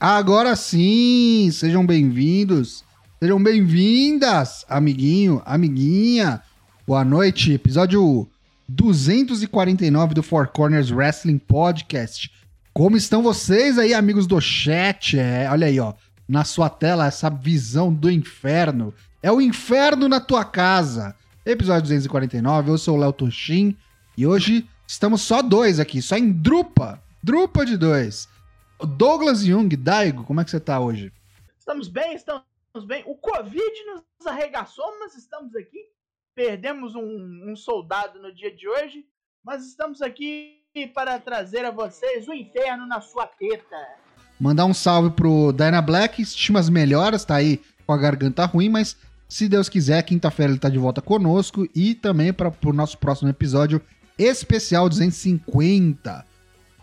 Agora sim, sejam bem-vindos, sejam bem-vindas, amiguinho, amiguinha. Boa noite, episódio 249 do Four Corners Wrestling Podcast. Como estão vocês aí, amigos do chat? É, olha aí, ó, na sua tela essa visão do inferno. É o inferno na tua casa. Episódio 249, eu sou o Léo Toshin e hoje estamos só dois aqui, só em drupa, drupa de dois. Douglas Jung, Daigo, como é que você tá hoje? Estamos bem, estamos bem. O Covid nos arregaçou, mas estamos aqui. Perdemos um, um soldado no dia de hoje, mas estamos aqui para trazer a vocês o inferno na sua teta. Mandar um salve pro Dyna Black, estimas melhoras, tá aí com a garganta ruim, mas se Deus quiser, quinta-feira ele tá de volta conosco e também para o nosso próximo episódio especial 250.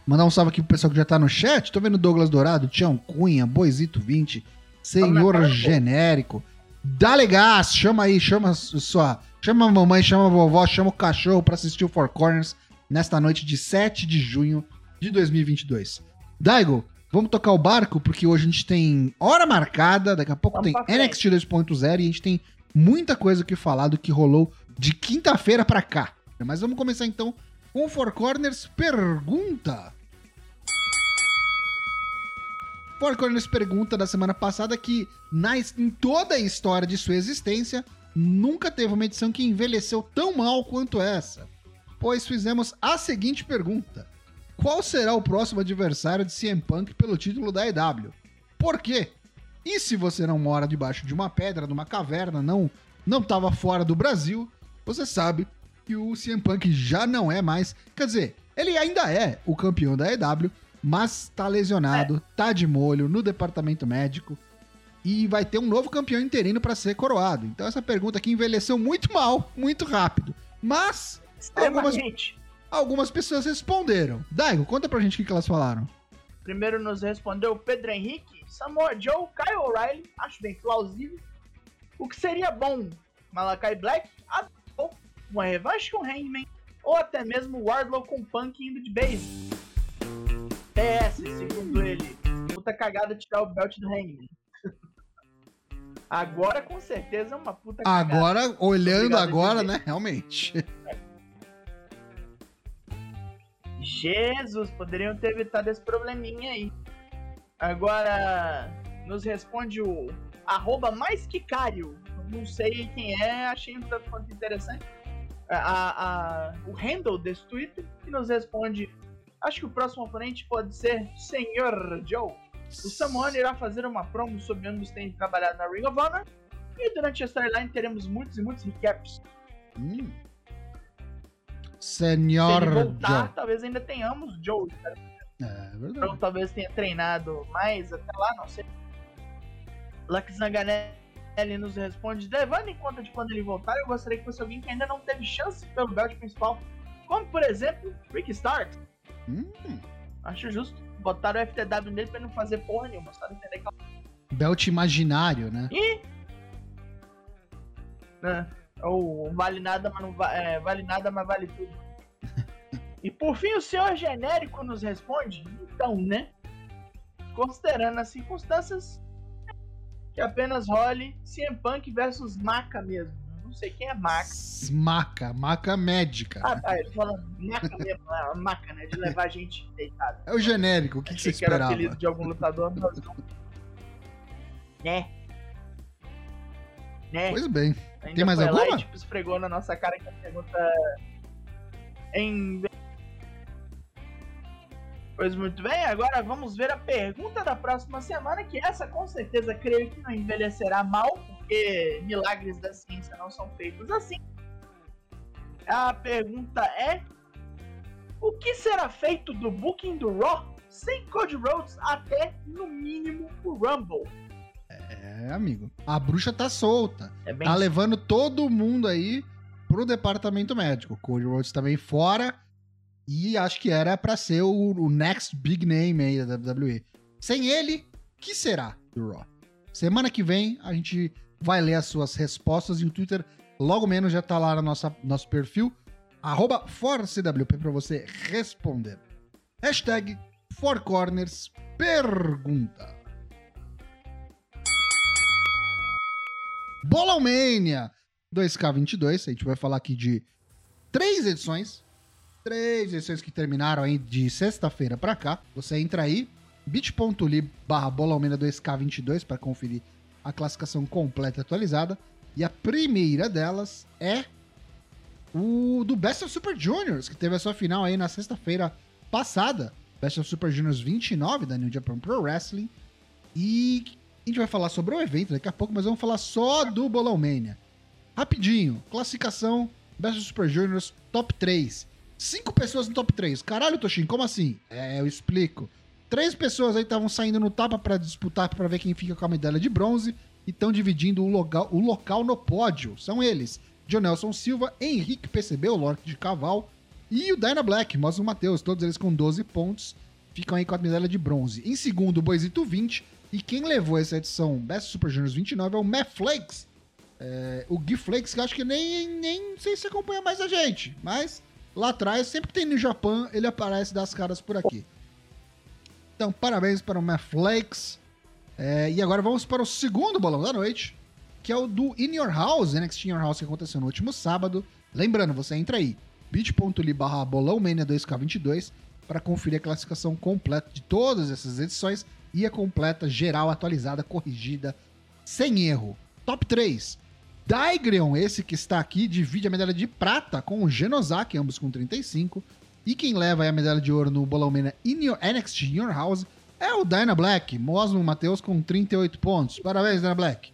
Mandar um salve aqui pro pessoal que já tá no chat. Tô vendo Douglas Dourado, Tião Cunha, Boisito 20, Senhor Genérico. Dá gás, chama aí, chama sua. Chama a mamãe, chama a vovó, chama o cachorro para assistir o Four Corners nesta noite de 7 de junho de 2022. Daigo, vamos tocar o barco porque hoje a gente tem hora marcada, daqui a pouco vamos tem NXT 2.0 e a gente tem muita coisa que falar do que rolou de quinta-feira para cá. Mas vamos começar então o Four Corners Pergunta. Four Corners Pergunta da semana passada que na, em toda a história de sua existência nunca teve uma edição que envelheceu tão mal quanto essa. Pois fizemos a seguinte pergunta: Qual será o próximo adversário de CM Punk pelo título da EW? Por quê? E se você não mora debaixo de uma pedra, numa caverna, não não estava fora do Brasil, você sabe que o CM Punk já não é mais. Quer dizer, ele ainda é o campeão da EW, mas tá lesionado, é. tá de molho no departamento médico e vai ter um novo campeão interino para ser coroado. Então essa pergunta aqui envelheceu muito mal, muito rápido. Mas algumas, algumas pessoas responderam. Daigo, conta pra gente o que elas falaram. Primeiro nos respondeu o Pedro Henrique, Samoa Joe, Kyle O'Reilly, acho bem plausível. O que seria bom? Malakai Black, uma revanche com Hangman, ou até mesmo Wardlow com Punk indo de base. PS, segundo ele, puta cagada tirar o belt do Hangman. Agora, com certeza, é uma puta cagada. Agora, olhando agora, né? Realmente. Jesus, poderiam ter evitado esse probleminha aí. Agora, nos responde o arroba mais que. Não sei quem é, achei um tanto quanto interessante a, a, o handle desse Twitter e nos responde: Acho que o próximo oponente pode ser Senhor Joe. O Samoan irá fazer uma promo sobre ambos têm trabalhado na Ring of Honor e durante a storyline teremos muitos e muitos recaps. Hum. Senhor Se ele voltar, Joe. talvez ainda tenhamos Joe. É, verdade. Então talvez tenha treinado mais até lá, não sei. Lux Zanganelli ele nos responde: levando em conta de quando ele voltar, eu gostaria que fosse alguém que ainda não teve chance pelo belt principal, como por exemplo, Rick Start. Hum. Acho justo. Botaram o FTW nele pra ele não fazer porra nenhuma, só entender que Belt imaginário, né? E. É, ou vale nada, mas não va é, vale nada, mas vale tudo. e por fim, o senhor genérico nos responde: então, né? Considerando as circunstâncias, que apenas role CM Punk versus Maca mesmo. não sei quem é Maca. Maca, Maca médica. Ah, tá, ele fala Maca mesmo, né? Maca, né? De levar a gente deitada. É o genérico, o que, que você esperava? Que era apelido de algum lutador, mas não. Né? Né? Pois bem. Ainda Tem mais alguma? Lá e, tipo, esfregou na nossa cara que a pergunta em Pois muito bem, agora vamos ver a pergunta da próxima semana, que essa com certeza creio que não envelhecerá mal, porque milagres da ciência não são feitos assim. A pergunta é: O que será feito do booking do Raw sem Cody Rhodes até no mínimo o Rumble? É, amigo. A bruxa tá solta. É tá levando todo mundo aí pro departamento médico. Cody Rhodes também fora e acho que era para ser o, o, next big name aí da WWE. Sem ele, que será do Raw? Semana que vem a gente vai ler as suas respostas e o Twitter logo menos já tá lá no nosso nosso perfil, arroba ForCWP para você responder. Hashtag FourCorners pergunta. Bolomania 2K22, a gente vai falar aqui de três edições, Três edições que terminaram aí de sexta-feira pra cá. Você entra aí, bit.ly barra Bolomena 2K22 para conferir a classificação completa e atualizada. E a primeira delas é o do Best of Super Juniors, que teve a sua final aí na sexta-feira passada. Best of Super Juniors 29 da New Japan Pro Wrestling. E a gente vai falar sobre o evento daqui a pouco, mas vamos falar só do Bolão Mania. Rapidinho, classificação Best of Super Juniors top 3. Cinco pessoas no top 3. Caralho, Toshin, como assim? É, eu explico. Três pessoas aí estavam saindo no tapa para disputar para ver quem fica com a medalha de bronze e estão dividindo o local, o local no pódio. São eles: Jonelson Silva, Henrique PCB, o Lork de Caval, e o Dyna Black, Mosmo Matheus, todos eles com 12 pontos, ficam aí com a medalha de bronze. Em segundo, o Boisito 20, e quem levou essa edição Best Super Juniors 29 é o Matt Flakes, é, o Gui Flakes, que acho que nem, nem sei se acompanha mais a gente, mas lá atrás, sempre tem no Japão, ele aparece das caras por aqui. Então, parabéns para o Matt Flakes. É, e agora vamos para o segundo bolão da noite, que é o do In Your House, NXT In Your House, que aconteceu no último sábado. Lembrando, você entra aí, bit.ly barra bolãomania 2K22 para conferir a classificação completa de todas essas edições e a completa, geral, atualizada, corrigida, sem erro. Top 3. Daigreon, esse que está aqui, divide a medalha de prata com o Genosaki, ambos com 35. E quem leva a medalha de ouro no Bolão in your, NXT In Your House é o Dyna Black, Mosmo Matheus com 38 pontos. Parabéns, Dyna Black.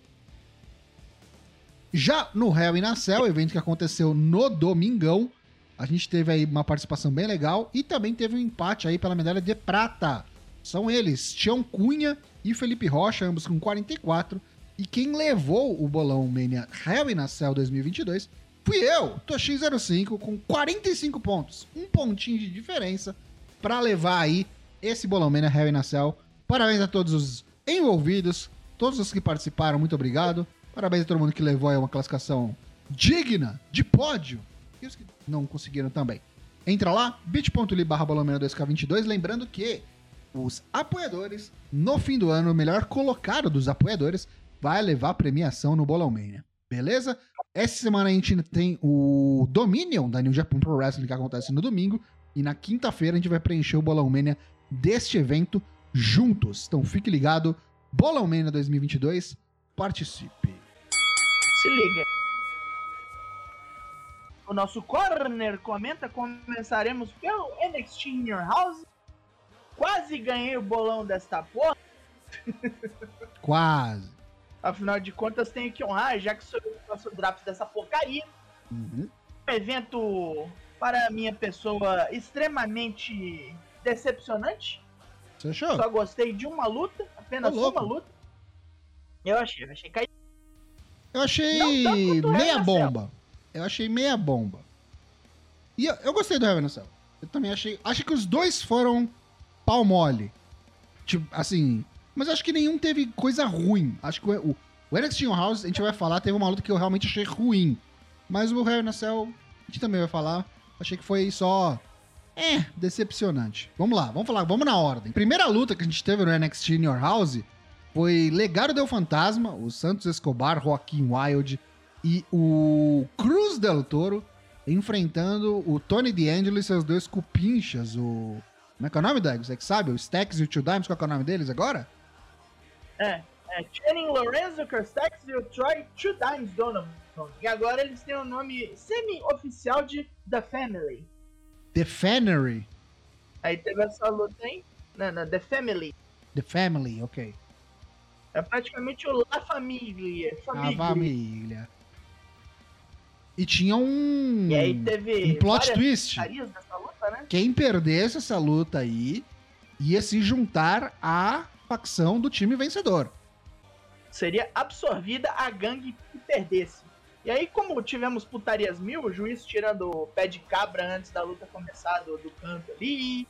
Já no Hell in a Cell, evento que aconteceu no domingão, a gente teve aí uma participação bem legal e também teve um empate aí pela medalha de prata. São eles, Tião Cunha e Felipe Rocha, ambos com 44. E quem levou o bolão Mania Hell in a Cell 2022 fui eu, Toshin05, com 45 pontos. Um pontinho de diferença para levar aí esse bolão Mania Hell in a Cell. Parabéns a todos os envolvidos, todos os que participaram, muito obrigado. Parabéns a todo mundo que levou aí uma classificação digna, de pódio. E os que não conseguiram também. Entra lá, bit.ly barra 2K22. Lembrando que os apoiadores, no fim do ano, o melhor colocado dos apoiadores, vai levar premiação no Bolão Mania. Beleza? Essa semana a gente tem o Dominion da New Japan Pro Wrestling que acontece no domingo. E na quinta-feira a gente vai preencher o Bolão Mania deste evento juntos. Então fique ligado. Bolão Mania 2022, participe. Se liga. O nosso corner comenta, começaremos pelo NXT In Your House. Quase ganhei o bolão desta porra. Quase. Afinal de contas, tenho que honrar, já que sou eu que faço o draft dessa porcaria. Uhum. Um evento, para minha pessoa, extremamente decepcionante. Você achou? Só gostei de uma luta, apenas uma luta. Eu achei, eu achei caído. Eu achei meia bomba. Eu achei meia bomba. E eu, eu gostei do Heaven Cell. Eu também achei. Acho que os dois foram pau mole. Tipo, assim. Mas acho que nenhum teve coisa ruim. Acho que o, o, On House, a gente vai falar, teve uma luta que eu realmente achei ruim. Mas o Hell in a Cell, a gente também vai falar. Achei que foi só. É, decepcionante. Vamos lá, vamos falar, vamos na ordem. Primeira luta que a gente teve no NXT In Your House foi Legado del Fantasma, o Santos Escobar, Joaquim Wild e o Cruz del Toro enfrentando o Tony D'Angelo e seus dois cupinchas, o... Como é que é o nome, Dag? Você que sabe? O Stacks e o Two Dimes, qual é o nome deles agora? É, é Channing Lorenzo, Kerstex e o Troy Two Times Donovan. E agora eles têm o nome semi-oficial de The Family. The Fanery. Aí teve essa luta aí. Não, não, The Family. The Family, ok. É praticamente o La Família. A Família. E tinha um... E aí teve um plot twist. luta, né? Quem perdesse essa luta aí ia se juntar à facção do time vencedor. Seria absorvida a gangue que perdesse. E aí, como tivemos putarias mil, o juiz tirando o pé de cabra antes da luta começar do, do canto ali,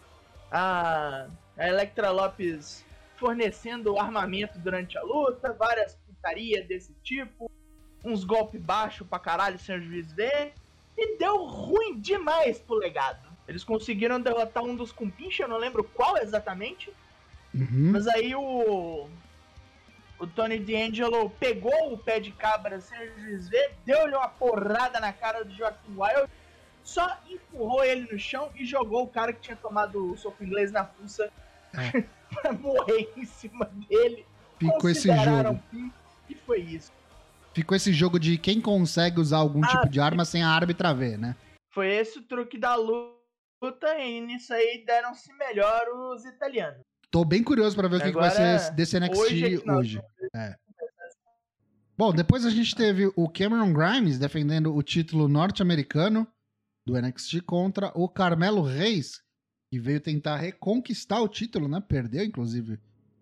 a, a Electra Lopes fornecendo armamento durante a luta, várias putarias desse tipo, uns golpes baixos pra caralho sem o juiz ver, e deu ruim demais pro legado. Eles conseguiram derrotar um dos compinches, eu não lembro qual exatamente, Uhum. mas aí o. o Tony D'Angelo pegou o pé de cabra sem o juiz ver, deu-lhe uma porrada na cara do Joaquim Wild, só empurrou ele no chão e jogou o cara que tinha tomado o soco inglês na fuça É. pra morrer em cima dele. Ficou esse jogo. pin, E foi isso. Ficou esse jogo de quem consegue usar algum Ah, tipo de arma sem a árbitra ver, né? Foi esse o truque da luta e nisso aí deram-se melhor os italianos. Tô bem curioso pra ver o que, vai ser desse NXT hoje é hoje. É. Bom, depois a gente teve o Cameron Grimes defendendo o título norte-americano do NXT contra o Carmelo Reis, que veio tentar reconquistar o título, né? Perdeu, inclusive,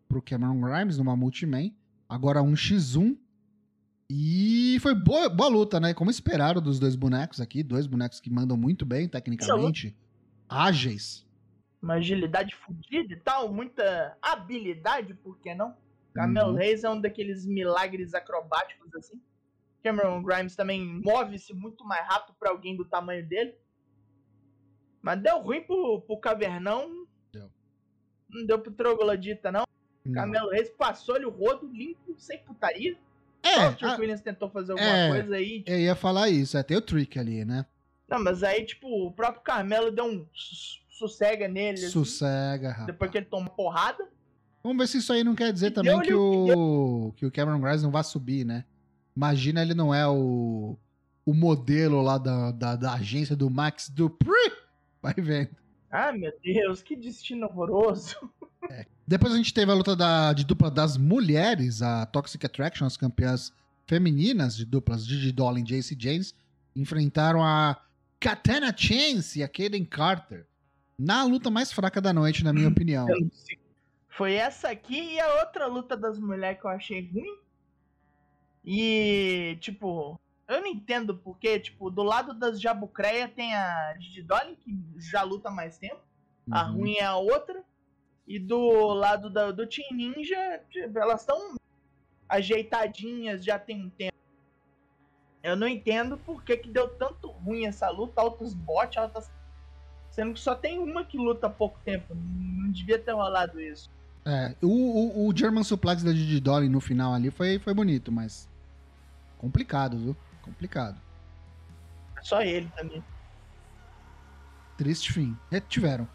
pro Cameron Grimes numa multiman. Agora 1x1. E foi boa, boa luta, né? Como esperaram dos dois bonecos aqui. Dois bonecos que mandam muito bem, tecnicamente. Ágeis. Uma agilidade fodida e tal, muita habilidade, por que não? Camelo Uhum. Reis é um daqueles milagres acrobáticos assim. Cameron Grimes também move-se muito mais rápido pra alguém do tamanho dele. Mas deu ruim pro, pro Cavernão. Deu. Não deu pro Troglodita, não. Não. Camelo Reis passou-lhe o rodo limpo, sem putaria. Só É, o Chuck a- Williams tentou fazer alguma é. coisa aí. eu ia falar isso. É, tem o trick ali, né? Não, mas aí, tipo, o próprio Carmelo deu um sossega nele. assim, Sossega, rapaz. depois que ele tomou porrada. Vamos ver se isso aí não quer dizer E também que o que o Cameron Grimes não vai subir, né? Imagina ele não é o, o modelo lá da, da, da agência do Max Dupree. Vai vendo. Ah, meu Deus, que destino horroroso. Depois a gente teve a luta da, de dupla das mulheres, a Toxic Attraction, as campeãs femininas de duplas, Gigi Dolin e JC James, enfrentaram a Katana Chance e a Kaden Carter. Na luta mais fraca da noite, na minha opinião. Foi essa aqui e a outra luta das mulheres que eu achei ruim. E, tipo, eu não entendo porque, tipo, do lado das Jabucreia tem a Gigi Dolin, que já luta mais tempo. A Uhum. ruim é a outra. E do lado da- do Team Ninja, tipo, elas estão ajeitadinhas já tem um tempo. Eu não entendo por que, que deu tanto ruim essa luta, altos bots, altas. Sendo que só tem uma que luta há pouco tempo. Não devia ter rolado isso. É, o, o, o German Suplex da Gigi Dolin no final ali foi, foi bonito, mas complicado, viu? Complicado. Só ele também. Triste fim. É, tiveram.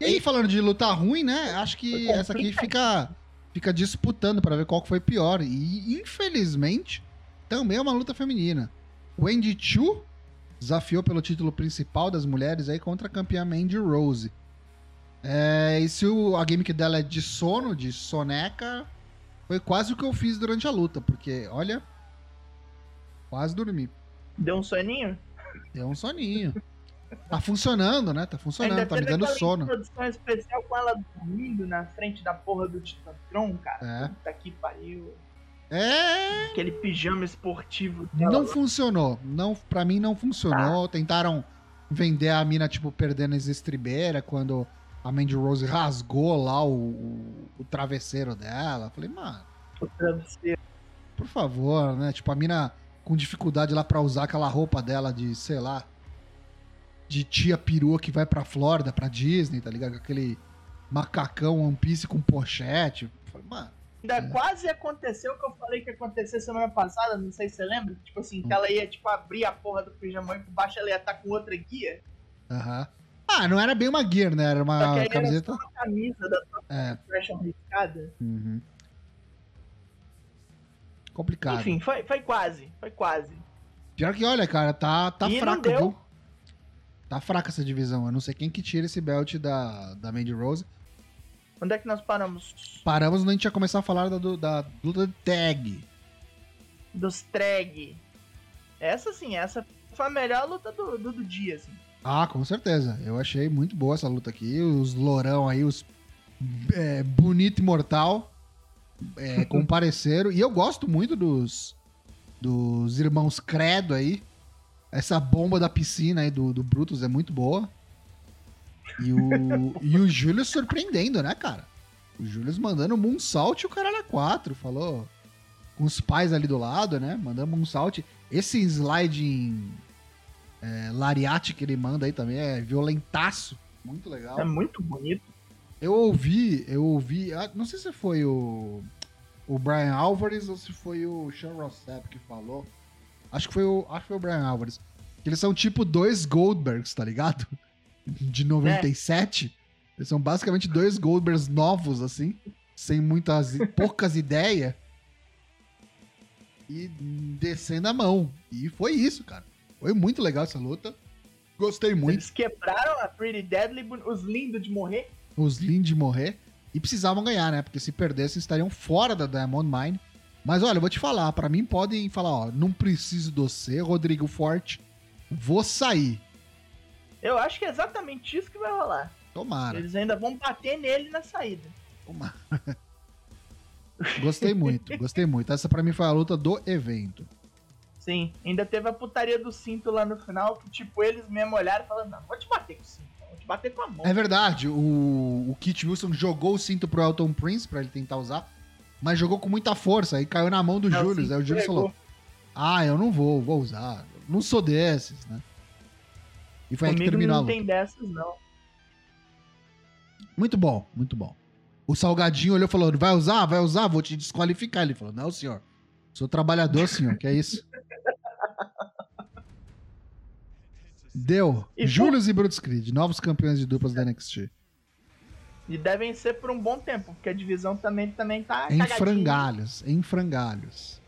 E aí, falando de luta ruim, né? Acho que essa aqui fica, fica disputando pra ver qual que foi pior. E, infelizmente, também é uma luta feminina. Wendy Chu desafiou pelo título principal das mulheres aí contra a campeã Mandy Rose. É, e se o, a gimmick dela é de sono, de soneca, foi quase o que eu fiz durante a luta, porque, olha, quase dormi. Deu um soninho? Deu um soninho. Tá funcionando, né? Tá funcionando, tá me dando sono. introdução especial com ela dormindo na frente da porra do Titantron, cara. É. Puta que pariu. É, Aquele pijama esportivo dela. não funcionou. Não, pra mim não funcionou. Tá. Tentaram vender a mina, tipo, perdendo as estribeiras quando a Mandy Rose rasgou lá o, o, o travesseiro dela. Falei, mano, o travesseiro. por favor, né? Tipo, a mina com dificuldade lá pra usar aquela roupa dela de, sei lá, de tia perua que vai pra Flórida, pra Disney, tá ligado? Aquele macacão One Piece com pochete. Ainda É. quase aconteceu o que eu falei que ia acontecer semana passada, não sei se você lembra. Tipo assim, que ela ia, tipo, abrir a porra do pijamão e por baixo ela ia estar com outra guia. aham. Ah, não era bem uma gear, né? Era Só uma era camiseta. só uma camisa da É. Fashion riscada. Uhum. Complicado. Enfim, foi, foi quase, foi quase. Pior que, olha, cara, tá, tá E fraco, deu. viu? Tá fraca essa divisão. Eu não sei quem que tira esse belt da, da Mandy Rose. Onde é que nós paramos? Paramos quando a gente ia começar a falar da, da luta de tag. Dos Treg. Essa sim, essa foi a melhor luta do, do, do dia, assim. Ah, com certeza. Eu achei muito boa essa luta aqui. Os lourão aí, os é, bonito e mortal é, compareceram. E eu gosto muito dos, dos irmãos Credo aí. Essa bomba da piscina aí do, do Brutus é muito boa. E o, e o Júlio surpreendendo, né, cara? O Júlio mandando um moonsault e o cara era 4. Falou com os pais ali do lado, né? Mandando moonsault. Esse sliding é, lariate que ele manda aí também é violentaço. Muito legal. É muito bonito. Eu ouvi, eu ouvi. ah, Não sei se foi o. o Brian Alvarez ou se foi o Sean Rossap que falou. Acho que foi o, acho que foi o Brian Alvarez. Que eles são tipo dois Goldbergs, tá ligado? De 97. Eles são basicamente dois Goldbergs novos, assim. Sem muitas, poucas ideias. E descendo a mão. E foi isso, cara. Foi muito legal essa luta. Gostei muito. Eles quebraram a Pretty Deadly, os lindos de morrer. Os lindos de morrer. E precisavam ganhar, né? Porque se perdessem, estariam fora da Diamond Mine. Mas olha, eu vou te falar, para mim podem falar, ó, não preciso de você, Rodrigo Forte, vou sair. Eu acho que é exatamente isso que vai rolar. Tomara. Eles ainda vão bater nele na saída. Tomara. gostei muito, gostei muito. Essa para mim foi a luta do evento. Sim, ainda teve a putaria do cinto lá no final, que tipo, eles mesmo olharam e falaram, não, vou te bater com o cinto, vou te bater com a mão. É verdade, o, o Kit Wilson jogou o cinto pro Elton Prince para ele tentar usar, mas jogou com muita força e caiu na mão do não, Julius. Aí o Julius falou, ah, eu não vou, vou usar, não sou desses, né? E foi Comigo aí que terminou não a luta. tem dessas, não. Muito bom, muito bom. O Salgadinho olhou e falou: vai usar? Vai usar? Vou te desqualificar. Ele falou: não, senhor. Sou trabalhador, senhor. Que é isso? Deu. E Julius e Brutus Creed, novos campeões de duplas da NXT. E devem ser por um bom tempo, porque a divisão também, também tá. Em cagadinha. frangalhos, em frangalhos.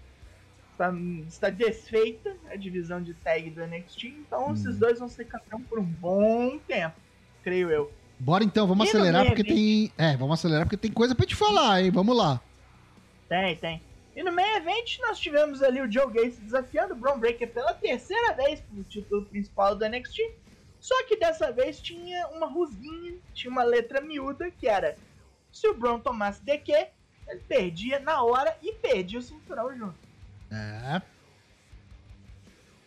Está, está desfeita a divisão de tag do NXT, então hum. esses dois vão ser campeão por um bom tempo, creio eu. Bora então, vamos e acelerar porque tem. É, vamos acelerar porque tem coisa pra te falar, hein? Vamos lá. Tem, tem. E no meio evento nós tivemos ali o Joe Gacy desafiando o Braun Breaker pela terceira vez pro título principal do NXT. Só que dessa vez tinha uma rusguinha, tinha uma letra miúda que era se o Braun tomasse DQ, ele perdia na hora e perdia o cinturão junto. É.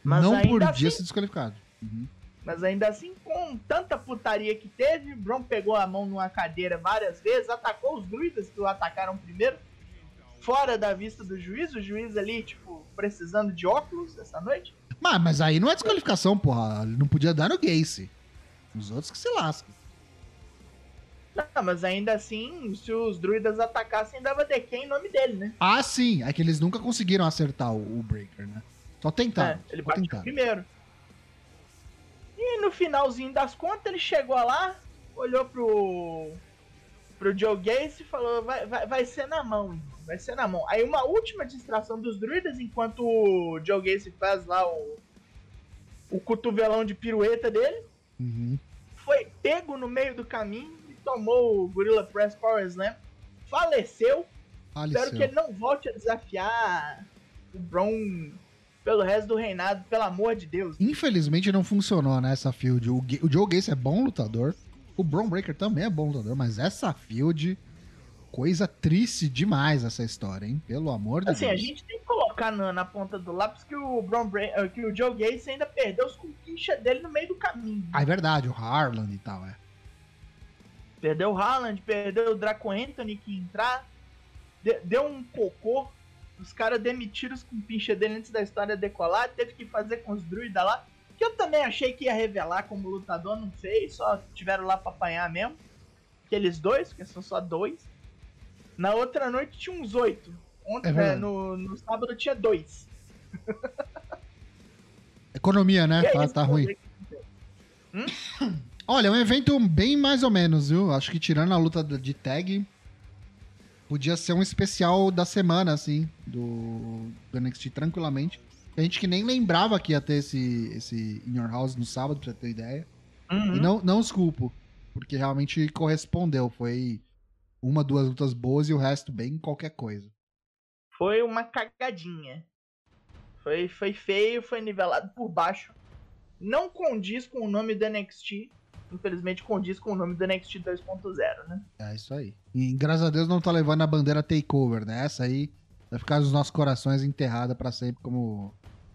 Mas não podia assim, ser desqualificado. Uhum. Mas ainda assim, com tanta putaria que teve, Braun pegou a mão numa cadeira várias vezes, atacou os druidas que o atacaram primeiro fora da vista do juiz, o juiz ali, tipo, precisando de óculos essa noite. Mas, mas aí não é desqualificação, porra. Ele não podia dar no Gacy. Os outros que se lascam. Não, mas ainda assim, se os druidas atacassem, dava DQ em nome dele, né? Ah, sim. É que eles nunca conseguiram acertar o, o Breaker, né? Só tentaram. É, ele bateu primeiro. E no finalzinho das contas, ele chegou lá, olhou pro, pro Joe Gacy e falou: vai, vai, vai ser na mão, vai ser na mão. Aí uma última distração dos druidas, enquanto o Joe Gacy faz lá o, o cotovelão de pirueta dele, uhum. foi pego no meio do caminho tomou o Gorilla Press Power Slam, faleceu. faleceu. Espero que ele não volte a desafiar o Braun pelo resto do reinado, pelo amor de Deus. Infelizmente não funcionou nessa né, field. O, o Joe Gacy é bom lutador, o Braun Breaker também é bom lutador, mas essa field coisa triste demais essa história, hein? Pelo amor de assim, Deus. Assim, a gente tem que colocar na, na ponta do lápis que o, Brown eh, que o Joe Gacy ainda perdeu os conquistas dele no meio do caminho. Ah, é verdade, o Harland e tal, é. Perdeu o Harland, perdeu o Draco Anthony que entrar, de, deu um cocô. Os caras demitiram os compinchas dele antes da história decolar, teve que fazer com os druidas lá. Que eu também achei que ia revelar como lutador, não sei, só tiveram lá pra apanhar mesmo. Aqueles dois, porque são só dois. Na outra noite tinha uns oito. Ontem, é, é no, no sábado tinha dois. Economia, né? Tá, tá ruim. Hum? Olha, é um evento bem mais ou menos, viu? Acho que tirando a luta de tag, podia ser um especial da semana, assim, do, do NXT tranquilamente. A gente que nem lembrava que ia ter esse, esse In Your House no sábado, pra ter ideia. Uhum. E não, não os culpo, porque realmente correspondeu. Foi uma, duas lutas boas e o resto bem qualquer coisa. Foi uma cagadinha. Foi, foi feio, foi nivelado por baixo. Não condiz com o nome do NXT. Infelizmente condiz com o nome do NXT 2.0, né? É isso aí. E graças a Deus não tá levando a bandeira takeover, né? Essa aí vai ficar nos nossos corações enterrada para sempre como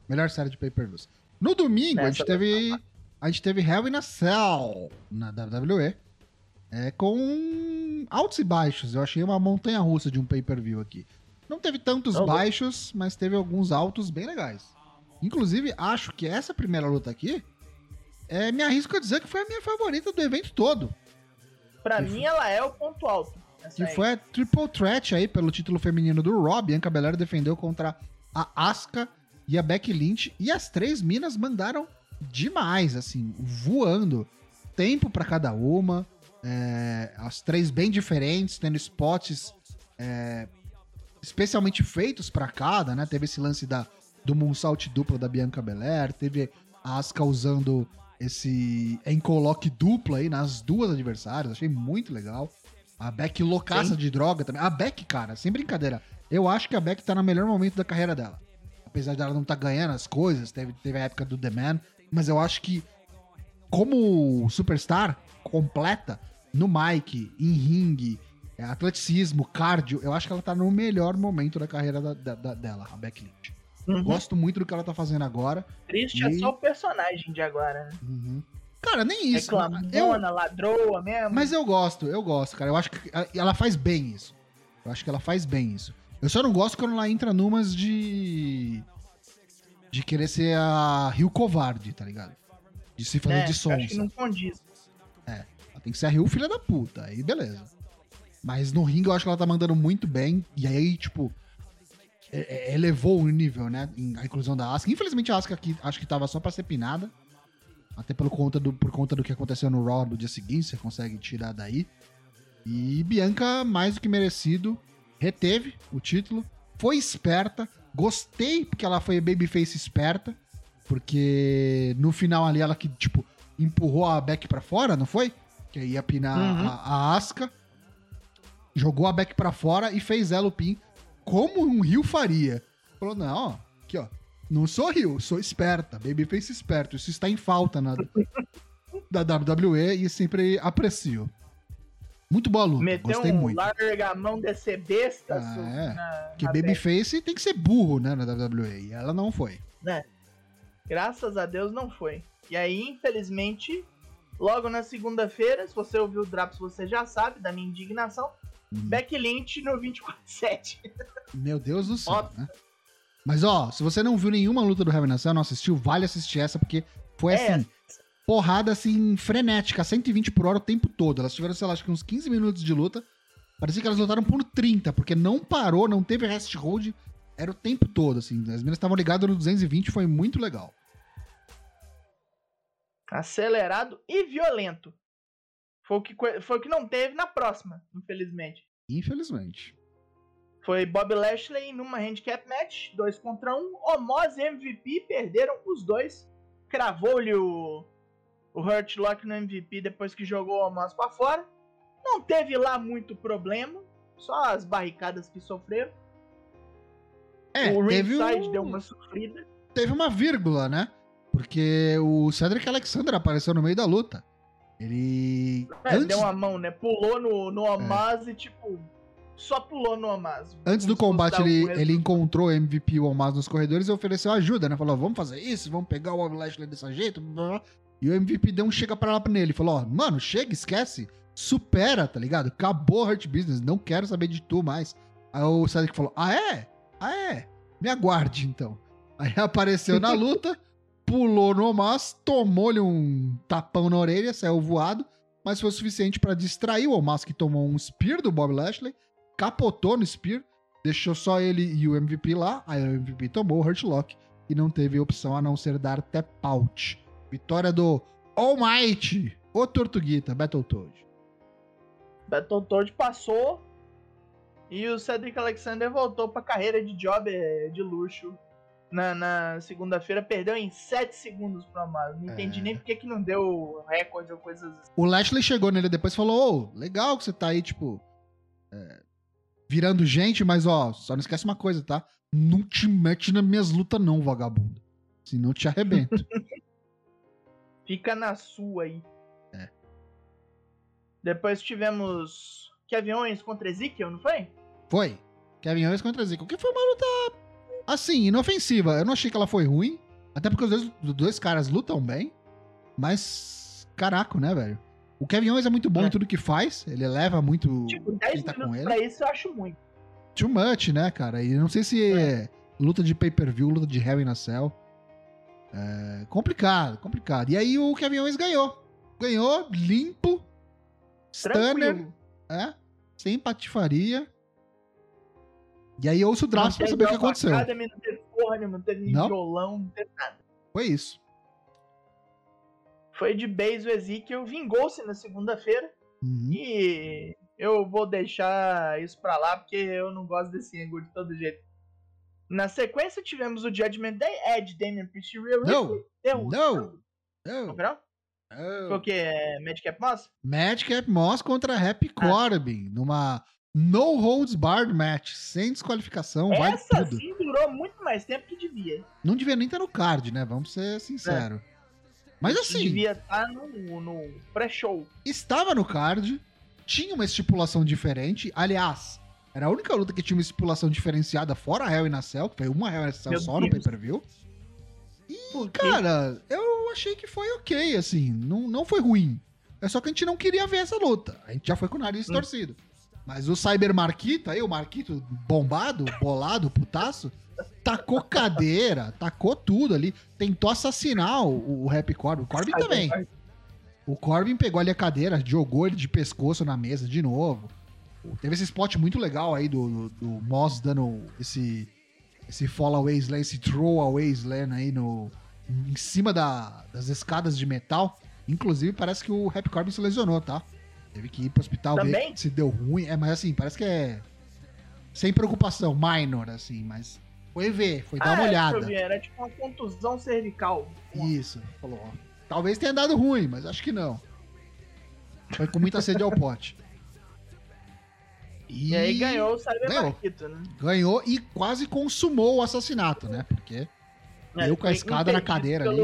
melhor série de pay-per-views. No domingo, Essa a gente teve. A gente teve Hell in a Cell na WWE. É, com altos e baixos. Eu achei uma montanha russa de um pay-per-view aqui. Não teve tantos não, baixos, mas teve alguns altos bem legais. Inclusive, acho que essa primeira luta aqui, é, me arrisco a dizer que foi a minha favorita do evento todo. Pra mim, ela é o ponto alto. Que aí. foi a triple threat aí pelo título feminino do Raw. Bianca Belair defendeu contra a Asuka e a Becky Lynch. E as três minas mandaram demais, assim, voando. Tempo pra cada uma. é, as três bem diferentes, tendo spots é, especialmente feitos pra cada, né? Teve esse lance da, do moonsault duplo da Bianca Belair, teve a Asuka usando esse encoloque duplo aí nas duas adversárias, achei muito legal. A Beck loucaça Sim. de droga também. A Beck, cara, sem brincadeira, eu acho que a Beck tá no melhor momento da carreira dela. Apesar dela não tá ganhando as coisas, teve, teve a época do The Man, mas eu acho que como superstar completa no mic, em ringue, é, atleticismo, cardio, eu acho que ela tá no melhor momento da carreira da- da- da- dela, a Beck Lynch. Uhum. Gosto muito do que ela tá fazendo agora. Triste é E- só o personagem de agora, né? Cara, nem isso. Eu, Reclamona, ladroa mesmo. mas eu gosto, eu gosto, cara. Eu acho que ela faz bem isso. Eu acho que ela faz bem isso. Eu só não gosto quando ela entra numas de. De querer ser a Rio Covarde, tá ligado? De se fazer é, de eu sonsa. acho que não condiz. Ela tem que ser a Rio filha da puta. Aí beleza. Mas no ringue eu acho que ela tá mandando muito bem. E aí, tipo. É- é- elevou o nível, né? A inclusão da Asuka. Infelizmente a Asuka aqui acho que tava só pra ser pinada. Até pelo conta do, por conta do que aconteceu no Raw no dia seguinte, você consegue tirar daí. E Bianca, mais do que merecido, reteve o título. Foi esperta. Gostei porque ela foi babyface esperta. Porque no final ali ela que, tipo, empurrou a Beck pra fora, não foi? Que ia pinar Uhum. a, a Asuka. Jogou a Beck pra fora e fez ela o pin como um Rio faria. Falou, não, ó, aqui ó, não sou Rio, sou esperta, babyface esperto. Isso está em falta na, da WWE e sempre aprecio. Muito boa luta, Meteu gostei um muito. larga a mão desse besta. Ah, su- é. na- Porque na babyface tem que ser burro, né, na WWE. E ela não foi. Beck. Graças a Deus não foi. E aí, infelizmente, logo na segunda-feira, se você ouviu o Drops, você já sabe da minha indignação. Hum. Becky Lynch no 24-7. Meu Deus do céu, né? Mas ó, se você não viu nenhuma luta do Heaven Cell, não assistiu, vale assistir essa, porque foi É. assim, porrada assim, frenética, 120 por hora o tempo todo. Elas tiveram, sei lá, acho que uns 15 minutos de luta. Parecia que elas lutaram por 30, porque não parou, não teve rest hold, era o tempo todo, assim. As meninas estavam ligadas no 220, foi muito legal. Acelerado e violento. Foi o, que, foi o que não teve na próxima, infelizmente. Infelizmente. Foi Bob Lashley numa handicap match, dois contra um. Omos e MVP perderam os dois. Cravou-lhe o, o Hurt Lock no MVP depois que jogou o Omos pra fora. Não teve lá muito problema, só as barricadas que sofreram. É, o Ringside um- deu uma sofrida. teve uma vírgula, né? Porque o Cedric Alexander apareceu no meio da luta. Ele. É, antes, Deu uma mão, né? Pulou no, no Omos e tipo. Só pulou no Omos. antes do combate, ele, um ele encontrou o MVP o Omaz nos corredores e ofereceu ajuda, né? Falou: vamos fazer isso, vamos pegar o Lashley desse jeito. E o MVP deu um chega pra lá pra nele. Falou: ó, mano, chega, esquece. Supera, tá ligado? Acabou o Hurt Business, não quero saber de tu mais. Aí o Cedric falou: ah, é? Ah, é? Me aguarde então. Aí apareceu na luta, pulou no Omas, tomou-lhe um tapão na orelha, saiu voado, mas foi suficiente pra distrair o Omas, que tomou um spear do Bob Lashley, capotou no spear, deixou só ele e o MVP lá, aí o MVP tomou o Hurt Lock e não teve opção a não ser dar tap out. Vitória do Almighty, o Tortuguita, Battletoad. Battletoad passou e o Cedric Alexander voltou pra carreira de job de luxo na, na segunda-feira. Perdeu em 7 segundos pro Amado. Não entendi É. nem porque que não deu recorde ou coisas assim. O Lashley chegou nele depois e falou: Ô, legal que você tá aí, tipo, é, virando gente, mas ó, só não esquece uma coisa, tá? Não te mete nas minhas lutas, não, vagabundo. Senão te arrebento. Fica na sua aí. É. Depois tivemos Kevin Owens contra Ezekiel, não foi? foi. Kevin Owens contra Zico. Que foi uma luta, assim, inofensiva. Eu não achei que ela foi ruim. Até porque os dois, os dois caras lutam bem. Mas, caraca, né, velho? O Kevin Owens é muito bom É. em tudo que faz. Ele leva muito. Tipo, 10 quem tá com minutos ele? pra isso eu acho muito. too much, né, cara? E não sei se é, luta de pay-per-view, luta de Hell in a Cell. É complicado, complicado. E aí o Kevin Owens ganhou. Ganhou, limpo. Stunner, Tranquilo. é. sem patifaria. E aí eu ouço o Drops pra saber o que aconteceu. Não teve nenhuma, não teve Não? violão, não teve nada. Foi isso. Foi de base o Ezekiel, vingou-se na segunda-feira. Uhum. E eu vou deixar isso pra lá, porque eu não gosto desse ângulo de todo jeito. Na sequência, tivemos o Judgment Day, Ed, Damian Priest Não, não, Não, Não. não? Foi o que? É Madcap Moss? Madcap Moss contra Happy Ah. Corbin, numa No Holds Barred match, sem desqualificação, Essa tudo. sim durou muito mais tempo que devia. Não devia nem estar no card, né? Vamos ser sinceros. Mas assim, Devia estar no, no pré-show. estava no card, tinha uma estipulação diferente. Aliás, era a única luta que tinha uma estipulação diferenciada fora a Hell in a Cell, que foi uma Hell in a Cell só no Deus. pay-per-view. Por quê? Cara, eu achei que foi ok, assim, não, não foi ruim. É só que a gente não queria ver essa luta. A gente já foi com o nariz Hum. torcido. Mas o Cyber Marquito, aí, o Marquito bombado, bolado, putaço, tacou cadeira, tacou tudo ali. Tentou assassinar o, o Happy Corbin. O Corbin também. O Corbin pegou ali a cadeira, jogou ele de pescoço na mesa de novo. Teve esse spot muito legal aí do, do, do Moss dando esse, esse fall away slam, esse throw away slam aí no, em cima da- das escadas de metal. Inclusive, parece que o Happy Corbin se lesionou, tá? Teve que ir pro hospital ver Também? se deu ruim. É, mas assim, parece que é sem preocupação, minor, assim, mas foi ver, foi dar Ah, uma é, olhada. ver, Era tipo uma contusão cervical. Isso, falou. ó, Talvez tenha dado ruim, mas acho que não. Foi com muita sede ao pote. E aí ganhou o Cyber ganhou. Marquito, né? Ganhou e quase consumou o assassinato, né? Porque Eu com a escada na cadeira ali.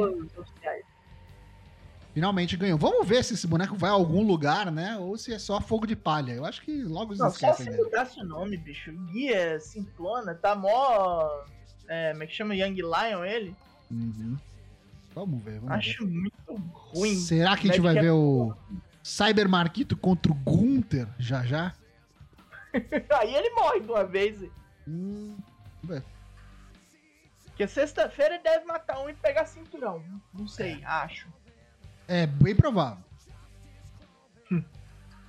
Finalmente ganhou. Vamos ver se esse boneco vai a algum lugar, né? Ou se é só fogo de palha. Eu acho que logo eles Não, só esquecem se dele. mudasse o nome, bicho. Guia, Simplona, tá mó. É, como é que chama? Young Lion ele? Uhum. Vamos ver, vamos Acho muito ruim. ver. Será que a gente vai é ver o Cyber Marquito contra o Gunther já já? Aí ele morre de uma vez. Hum, vamos ver. Porque sexta-feira ele deve matar um e pegar cinturão. Não sei, acho. É bem provável.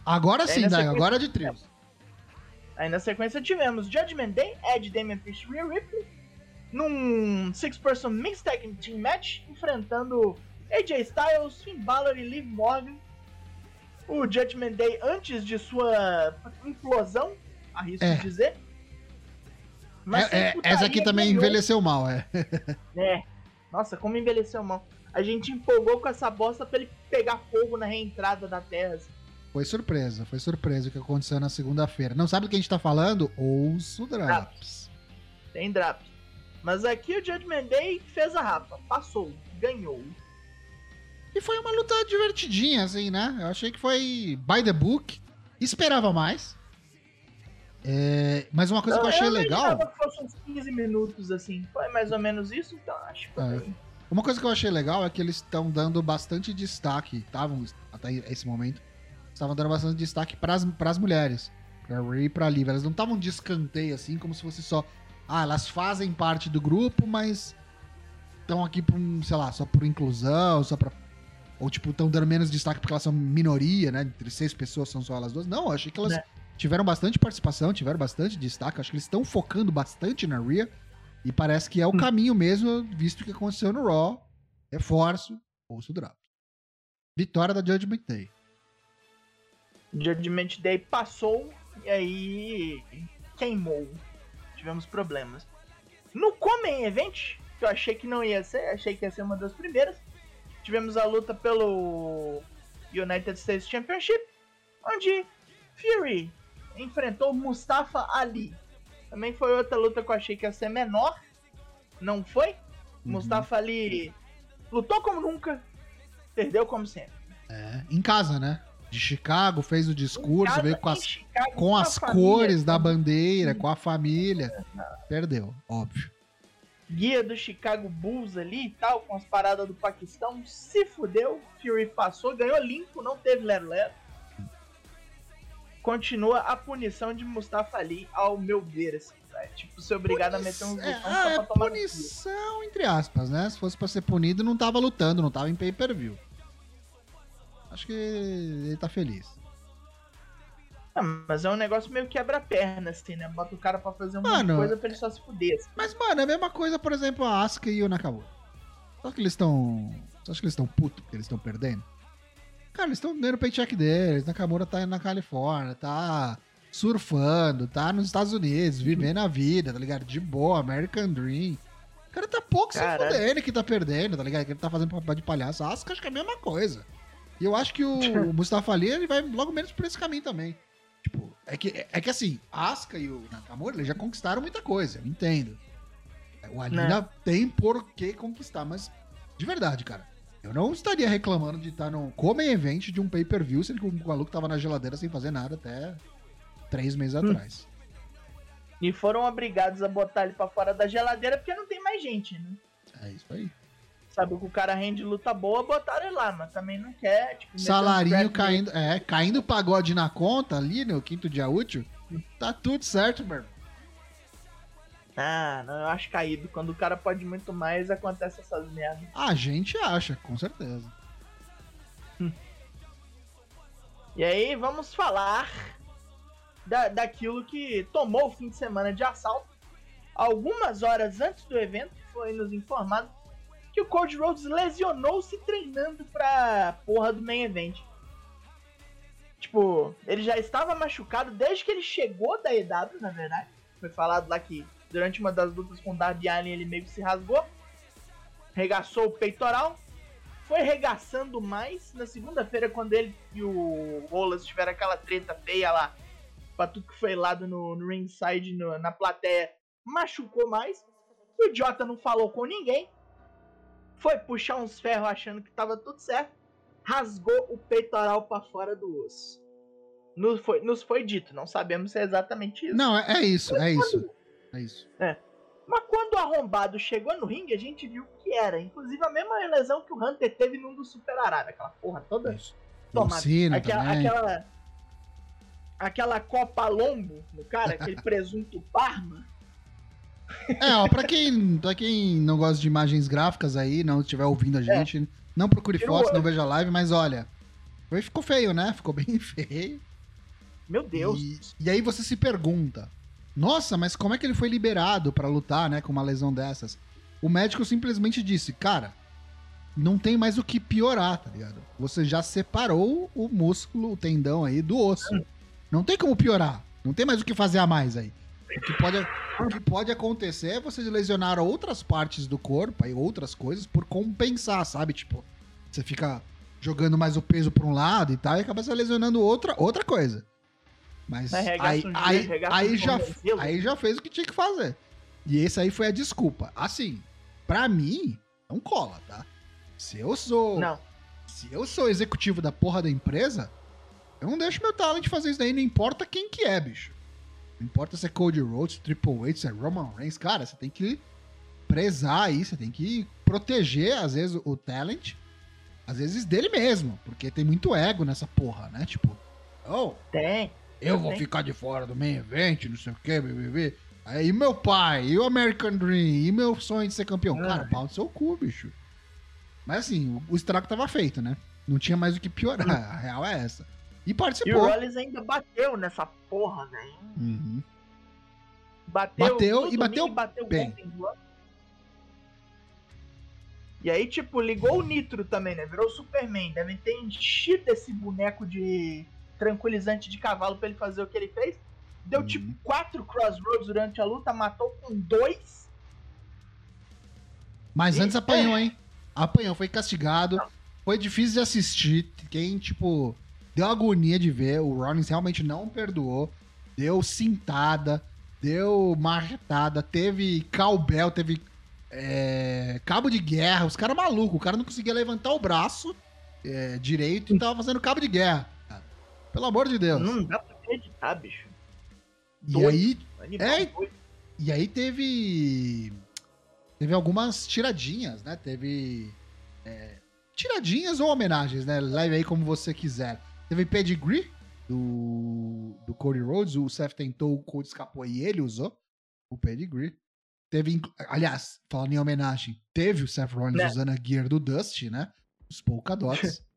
Agora sim, Dai, sequência- agora é de trios. Aí na sequência tivemos Judgment Day, Ed, Damian Priest e Rhea Ripley num six-person mixed tag team match enfrentando AJ Styles, Finn Balor e Liv Morgan. O Judgment Day antes de sua implosão, arrisco É. dizer. É, é, essa aqui também ganhou. envelheceu mal, é. É. Nossa, como envelheceu mal. A gente empolgou com essa bosta pra ele pegar fogo na reentrada da Terra. assim. Foi surpresa, foi surpresa o que aconteceu na segunda-feira. Não sabe do que a gente tá falando? Ouço o Drops. Tem draft. Mas aqui o Judgment Day fez a rapa. Passou. Ganhou. E foi uma luta divertidinha, assim, né? Eu achei que foi by the book. Esperava mais. É, mas uma coisa que eu achei legal. imaginava que fosse uns 15 minutos, assim. Foi mais ou menos isso, então acho que foi. É. Uma coisa que eu achei legal é que eles estão dando bastante destaque, estavam até esse momento, estavam dando bastante destaque para as mulheres, pra Ray e pra Liv. Elas não estavam de escanteio assim, como se fosse só, ah, elas fazem parte do grupo, mas estão aqui por, sei lá, só por inclusão, só pra. Ou, tipo, estão dando menos destaque porque elas são minoria, né? Entre seis pessoas são só elas duas. Não, eu achei que elas É. tiveram bastante participação, tiveram bastante destaque. Acho que eles estão focando bastante na Rhea. E parece que é o Hum. caminho mesmo, visto o que aconteceu no Raw. Reforço, ouço o drop. Vitória da Judgment Day. Judgment Day passou e aí queimou. Tivemos problemas. No Common Event, que eu achei que não ia ser, achei que ia ser uma das primeiras, tivemos a luta pelo United States Championship, onde Fury enfrentou Mustafa Ali. Também foi outra luta que eu achei que ia ser menor, não foi? Uhum. Mustafa Ali lutou como nunca, perdeu como sempre. É, em casa, né? De Chicago, fez o discurso, Casa veio com as, Chicago, com as família, cores da bandeira, com a família. Perdeu, óbvio. guia do Chicago Bulls ali e tal, com as paradas do Paquistão, se fudeu, Fury passou, ganhou limpo, não teve lero-lero. Continua a punição de Mustafa Ali, ao meu ver, assim, tá? É Tipo, ser obrigado a meter botões é, só ah, pra é tomar punição, entre aspas, né? Se fosse pra ser punido, não tava lutando, não tava em pay-per-view. Acho que ele tá feliz. Ah, mas é um negócio meio quebra-perna, assim, né? Bota o cara pra fazer uma Mano, coisa pra ele só se fuder. assim. Mas, mano, é a mesma coisa, por exemplo, a Asuka e o Nakamura. Só que eles estão. Acha que eles estão putos porque eles estão perdendo? Cara, eles estão ganhando o paycheck deles. Nakamura tá indo na Califórnia, tá surfando, tá nos Estados Unidos, vivendo a vida, tá ligado? De boa, American Dream. O cara tá pouco Caralho. se fudendo que tá perdendo, tá ligado? Que ele tá fazendo papel de palhaço. A Asuka acho que é a mesma coisa. E eu acho que o, o Mustafa Ali, ele vai logo menos por esse caminho também. Tipo, é que, é que assim, Asuka e o Nakamura, eles já conquistaram muita coisa, eu entendo. O Ali Né? ainda tem por que conquistar, mas de verdade, cara. Eu não estaria reclamando de estar no come event de um pay-per-view, sendo que o maluco tava na geladeira sem fazer nada até três meses Hum. atrás. E foram obrigados a botar ele pra fora da geladeira porque não tem mais gente, né? É isso aí. Sabe que o cara rende luta boa, botaram ele lá, mas também não quer, tipo, Salarinho caindo, é, caindo o pagode na conta ali no quinto dia útil. Tá tudo certo, meu irmão. Ah, não, eu acho caído. Quando o cara pode muito mais, acontece essas merdas. A gente acha, com certeza. E aí, vamos falar da, daquilo que tomou o fim de semana de assalto. Algumas horas antes do evento, foi nos informado que o Cody Rhodes lesionou-se treinando pra porra do main event. Tipo, ele já estava machucado desde que ele chegou da EW, na verdade. Foi falado lá que durante uma das lutas com o Darby Allin ele meio que se rasgou. Regaçou o peitoral. Foi regaçando mais na segunda-feira, quando ele e o Rolas tiveram aquela treta feia lá. Pra tudo que foi lá no, no ringside, no- na plateia, machucou mais. O idiota não falou com ninguém. Foi puxar uns ferros achando que tava tudo certo. Rasgou o peitoral pra fora do osso. Nos foi, nos foi dito, não sabemos se é exatamente isso. Não, é, é isso, é isso. É. Mas quando o arrombado chegou no ringue, a gente viu o que era. Inclusive a mesma lesão que o Hunter teve num do Super Arara. Aquela porra toda é isso. tomada. Lucina Aquela, aquela, aquela copa lombo no cara, aquele presunto parma. É, ó, pra quem, pra quem não gosta de imagens gráficas aí, não estiver ouvindo a gente, não procure Tira o fotos, não veja live, mas olha, ficou feio, né? Ficou bem feio. Meu Deus. E, e aí você se pergunta, nossa, mas como é que ele foi liberado pra lutar, né, com uma lesão dessas? O médico simplesmente disse, cara, não tem mais o que piorar, tá ligado? Você já separou o músculo, o tendão aí do osso. Não tem como piorar. Não tem mais o que fazer a mais aí. O que pode, o que pode acontecer é vocês lesionar outras partes do corpo e outras coisas por compensar, sabe? Tipo, você fica jogando mais o peso pra um lado e tal e acaba se lesionando outra, outra coisa. Mas aí, um aí, aí um já, tornozelo. aí já fez o que tinha que fazer. E esse aí foi a desculpa. Assim, pra mim, não cola, tá? Se eu sou. Não. Se eu sou executivo da porra da empresa, eu não deixo meu talent fazer isso daí, não importa quem que é, bicho. Não importa se é Cody Rhodes, Triple H, se é Roman Reigns, cara, você tem que prezar aí, você tem que proteger, às vezes, o talent, às vezes dele mesmo, porque tem muito ego nessa porra, né? Tipo, oh, Tem. Eu vou ficar de fora do main event, não sei o que, BBB. Aí meu pai, e o American Dream, e meu sonho de ser campeão. Ah. Cara, pau no seu cu, bicho. Mas assim, o, estrago tava feito, né? Não tinha mais o que piorar. A real é essa. E E o participou. Rollins ainda bateu nessa porra, velho. Uhum. Bateu, Bateu e bateu domingo bateu bem. E aí, tipo, ligou o Nitro também, né? Virou o Superman. Devem ter enchido esse boneco de tranquilizante de cavalo pra ele fazer o que ele fez. Deu, Uhum. tipo, quatro crossroads durante a luta, matou com dois. Mas E- antes apanhou, hein? Apanhou, foi castigado. Foi difícil de assistir. Quem, tipo, deu agonia de ver. O Rollins realmente não perdoou. Deu cintada, deu marretada, teve cowbell, teve é, cabo de guerra. Os caras malucos. O cara não conseguia levantar o braço é, direito e tava fazendo cabo de guerra. Pelo amor de Deus. Não dá pra acreditar, bicho. e doido. aí Animal É, doido. E aí teve. Teve algumas tiradinhas, né? Teve. é, tiradinhas ou homenagens, né? Leve aí como você quiser. Teve pedigree do, do Cody Rhodes. O Seth tentou, o Cody escapou e ele usou o pedigree. Teve. Aliás, falando em homenagem, teve o Seth Rollins Né? usando a gear do Dusty, né? Os polka dots.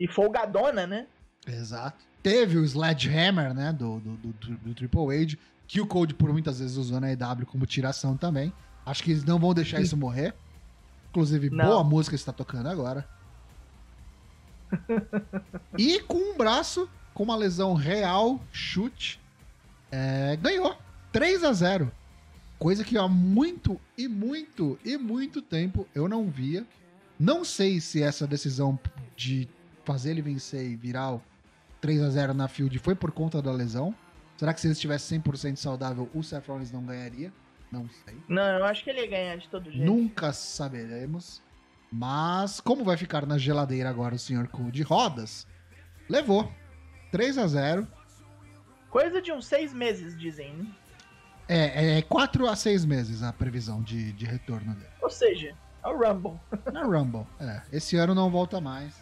E folgadona, né? Exato. Teve o Sledgehammer, né, do, do, do, do Triple H, que o Code por muitas vezes usou na EW como tiração também. Acho que eles não vão deixar isso morrer. Inclusive, Não. boa música está tocando agora. e com um braço, com uma lesão real, chute, é, ganhou. 3 a 0 Coisa que há muito e muito e muito tempo eu não via. Não sei se essa decisão de fazer ele vencer e virar 3 a 0 na field foi por conta da lesão. Será que se ele estivesse 100% saudável, o Seth Rollins não ganharia? Não sei. Não, eu acho que ele ia ganhar de todo jeito. Nunca saberemos. Mas, como vai ficar na geladeira agora o senhor Cole de rodas, levou. 3 a 0 Coisa de uns seis meses, dizem, né? É, é 4 a 6 meses a previsão de, de retorno dele. Ou seja, é o Rumble. Na Rumble. É, esse ano não volta mais.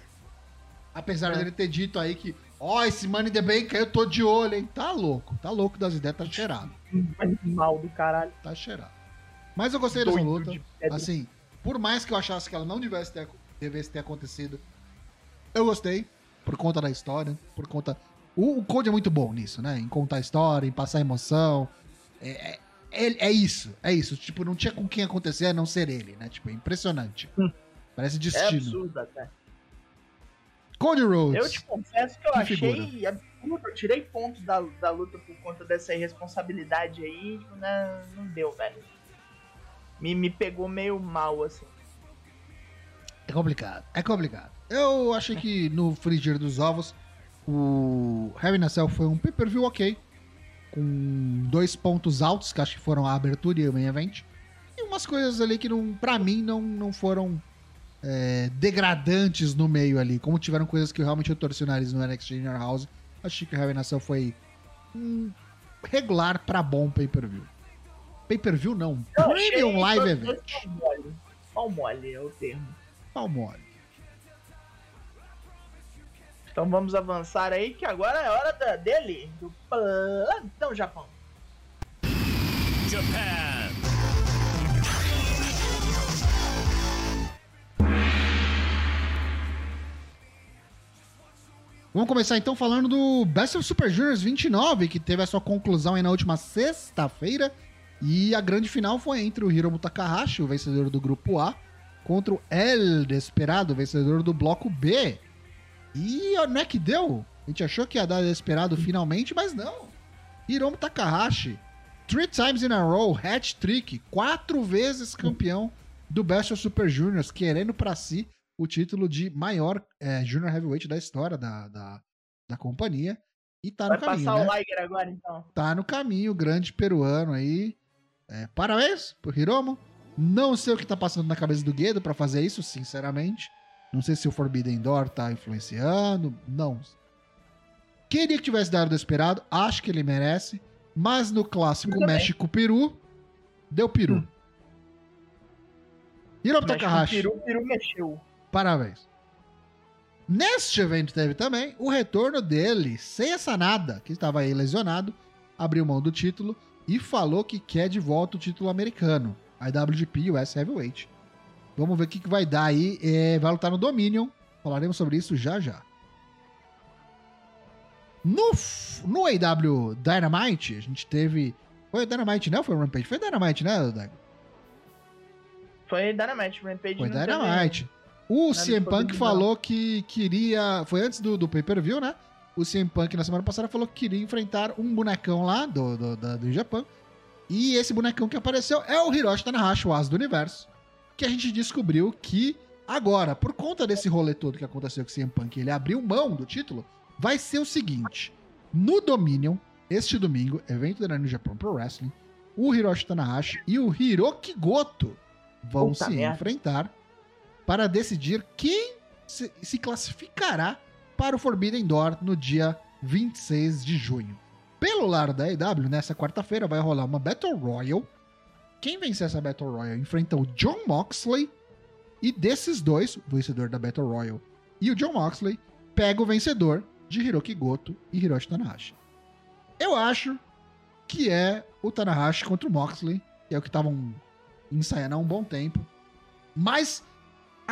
Apesar É. dele ter dito aí que, ó, esse Money the Bank aí eu tô de olho, hein? Tá louco, tá louco das ideias, tá cheirado, Mal do caralho. tá cheirado. Mas eu gostei dessa luta. de. Assim, por mais que eu achasse que ela não devesse ter, devesse ter acontecido, eu gostei. Por conta da história, por conta. O, o Code é muito bom nisso, né? Em contar a história, em passar emoção. É, é, é- é isso, é isso. Tipo, não tinha com quem acontecer a não ser ele, né? Tipo, é impressionante. Hum. Parece É destino. absurdo até. Cody Rhodes. Eu te confesso que eu Que achei absurdo. Eu tirei pontos da, da luta por conta dessa irresponsabilidade aí. Tipo, né, não deu, velho. Me, me pegou meio mal, assim. É complicado, é complicado. Eu achei que no frigir dos ovos, o Heavy Nacel foi um pay-per-view ok. Com dois pontos altos, que acho que foram a abertura e o main event. E umas coisas ali que, não, pra mim, não, não foram é, degradantes no meio ali. Como tiveram coisas que realmente eu torci o nariz no NXT Junior House. Achei que o Heavy Nacel foi hum, regular pra bom pay-per-view. Pay-per-view não, Premium Live Event. Pau mole. Pau mole é o termo. Pau mole. Então vamos avançar aí, que agora é hora da, dele, do Plantão Japão. Japan. Vamos começar então falando do Best of Super Juniors 29, que teve a sua conclusão aí na última sexta-feira. E a grande final foi entre o Hiromu Takahashi, o vencedor do grupo A, contra o El Desperado, vencedor do bloco B. E não é que deu? A gente achou que ia dar Desperado finalmente, mas não. Hiromu Takahashi, three times in a row, hat trick, quatro vezes campeão do Best of Super Juniors, querendo pra si o título de maior é, Junior Heavyweight da história da, da, da companhia. E tá Vai no caminho, passar né? o Liger agora, então. Tá no caminho, grande peruano aí. É, parabéns pro Hiromo. Não sei o que tá passando na cabeça do Guedo pra fazer isso, sinceramente. Não sei se o Forbidden Door tá influenciando. Não. Queria que tivesse dado do esperado. Acho que ele merece. Mas no clássico. México-Peru, deu peru. Hum. O Takahashi. Peru, o Peru mexeu. Parabéns. Neste evento teve também o retorno dele, sem essa nada, que estava aí lesionado, abriu mão do título e falou que quer de volta o título americano, IWGP US Heavyweight. Vamos ver o que, que vai dar aí. É, vai lutar no Dominion. Falaremos sobre isso já já. No, no AW Dynamite, a gente teve. Foi o Dynamite, né? Ou Foi o Rampage? Foi Dynamite, né, Dago? Foi Dynamite, Rampage Foi não teve- Dynamite. O CM Punk falou que queria. Foi antes do, do pay-per-view, né? O CM Punk na semana passada falou que queria enfrentar um bonecão lá do, do, da- do Japão. E esse bonecão que apareceu é o Hiroshi Tanahashi, o As do Universo. Que a gente descobriu que agora, por conta desse rolê todo que aconteceu com o CM Punk, ele abriu mão do título. Vai ser o seguinte: no Dominion, este domingo, evento da New Japan Pro Wrestling, o Hiroshi Tanahashi e o Hiroki Goto vão Puta se merda. enfrentar para decidir quem se, classificará para o Forbidden Door no dia 26 de junho. Pelo lado da EW, nessa quarta-feira vai rolar uma Battle Royal. Quem vencer essa Battle Royal enfrenta o John Moxley. E desses dois, o vencedor da Battle Royal e o John Moxley, pega o vencedor de Hiroki Goto e Hiroshi Tanahashi. Eu acho que é o Tanahashi contra o Moxley, que é o que estavam ensaiando há um bom tempo. Mas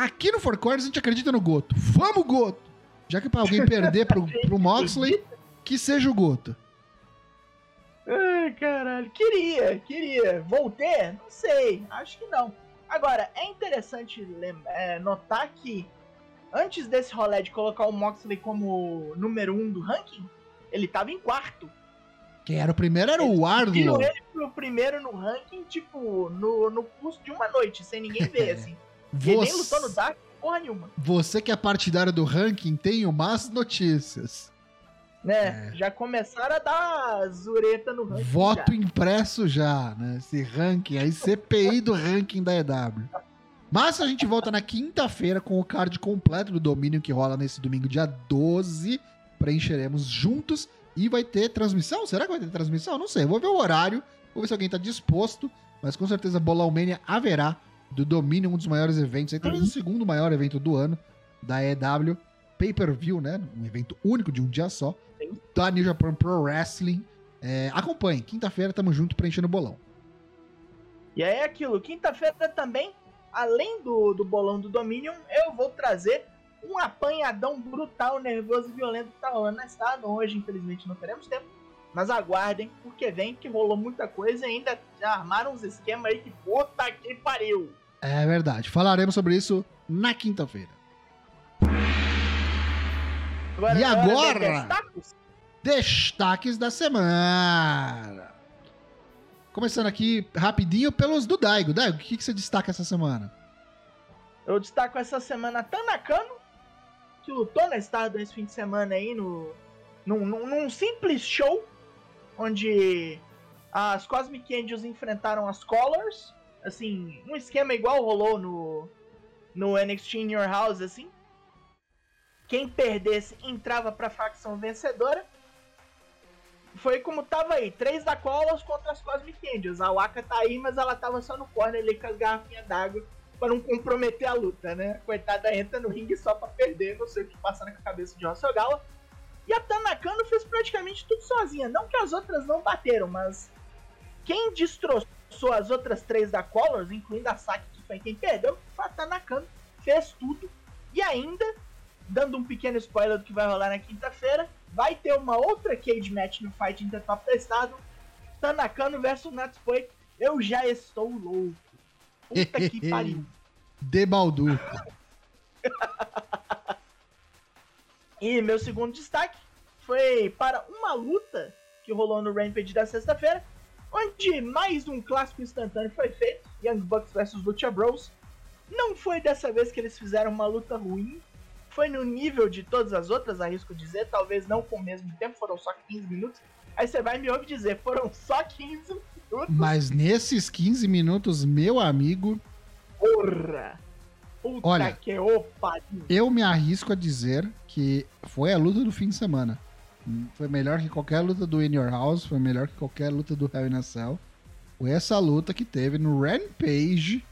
aqui no Four Corners a gente acredita no Goto. Vamos, Goto! Já que pra alguém perder pro, pro Moxley, que seja o Goto. Ai, caralho. Queria, queria. Vou ter? Não sei. Acho que não. Agora, é interessante é, notar que antes desse rolê de colocar o Moxley como número um do ranking, ele tava em quarto. Quem era o primeiro era o Wardlow. ele pro primeiro no ranking, tipo, no, no curso de uma noite, sem ninguém ver, assim. Você... Ele nem lutou no Dark, porra nenhuma. Você que é partidário do ranking, tenho más notícias. Né, é. já começaram a dar zureta no ranking. Voto já. impresso já, né? Esse ranking, aí CPI do ranking da EW. Mas a gente volta na quinta-feira com o card completo do domínio que rola nesse domingo, dia 12. Preencheremos juntos e vai ter transmissão? Será que vai ter transmissão? Não sei. Vou ver o horário, vou ver se alguém tá disposto. Mas com certeza Bolão Mania haverá do Domínio, um dos maiores eventos, aí, talvez o segundo maior evento do ano da EW. Pay-per-view, né? Um evento único de um dia só. Da New Japan Pro Wrestling. É, acompanhe. Quinta-feira tamo junto preenchendo o bolão. E aí é aquilo. Quinta-feira também, além do, do bolão do Dominion, eu vou trazer um apanhadão brutal, nervoso e violento que tá rolando na estrada. Hoje, infelizmente, não teremos tempo. Mas aguardem, porque vem que rolou muita coisa e ainda armaram uns esquemas aí que puta que pariu. É verdade. Falaremos sobre isso na quinta-feira. e agora, destaques? destaques da semana. Começando aqui rapidinho pelos do Daigo. Daigo, o que, que você destaca essa semana? Eu destaco essa semana Tanakano, que lutou na Stardom esse fim de semana aí no, num, num, num simples show onde as Cosmic Angels enfrentaram as Colors, assim, um esquema igual rolou no no NXT In Your House, assim. Quem perdesse entrava pra facção vencedora. Foi como tava aí, três da Colors contra as Cosmic Angels. A Waka tá aí, mas ela tava só no corner ali com as garrafinhas d'água para não comprometer a luta, né? Coitada entra no ringue só para perder, não sei o que passa na cabeça de Hossogala. E a Tanakano fez praticamente tudo sozinha. Não que as outras não bateram, mas quem destroçou as outras três da Colors, incluindo a Saki, que foi quem perdeu, foi a Tanakano. Fez tudo. E ainda, dando um pequeno spoiler do que vai rolar na quinta-feira, vai ter uma outra cage match no Fight Inter Top Testado. Tanakano versus Natsupoi. Eu já estou louco. Puta que pariu. De Baldu. e meu segundo destaque foi para uma luta que rolou no Rampage da sexta-feira, onde mais um clássico instantâneo foi feito, Young Bucks vs Lucha Bros. Não foi dessa vez que eles fizeram uma luta ruim, foi no nível de todas as outras, arrisco dizer, talvez não com o mesmo tempo, foram só 15 minutos. Aí você vai me ouvir dizer, foram só 15 minutos. Mas nesses 15 minutos, meu amigo. Porra! Puta Olha, que opa! Eu me arrisco a dizer que foi a luta do fim de semana. Foi melhor que qualquer luta do In Your House, foi melhor que qualquer luta do Hell in a Cell. Foi essa luta que teve no Rampage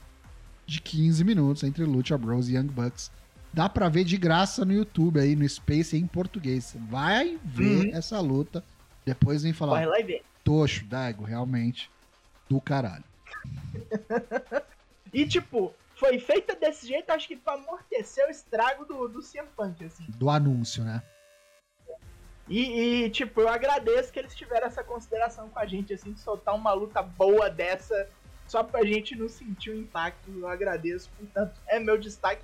de 15 minutos entre Lucha Bros e Young Bucks. Dá pra ver de graça no YouTube aí, no Space em português. Vai ver uhum. essa luta. Depois vem falar. Vai lá e ver. Tocho, Dago, realmente. Do caralho. e tipo, foi feita desse jeito, acho que pra amortecer o estrago do, do CM Punk, assim. Do anúncio, né? E, e, tipo, eu agradeço que eles tiveram essa consideração com a gente, assim, de soltar uma luta boa dessa, só pra gente não sentir o impacto. Eu agradeço, portanto, é meu destaque.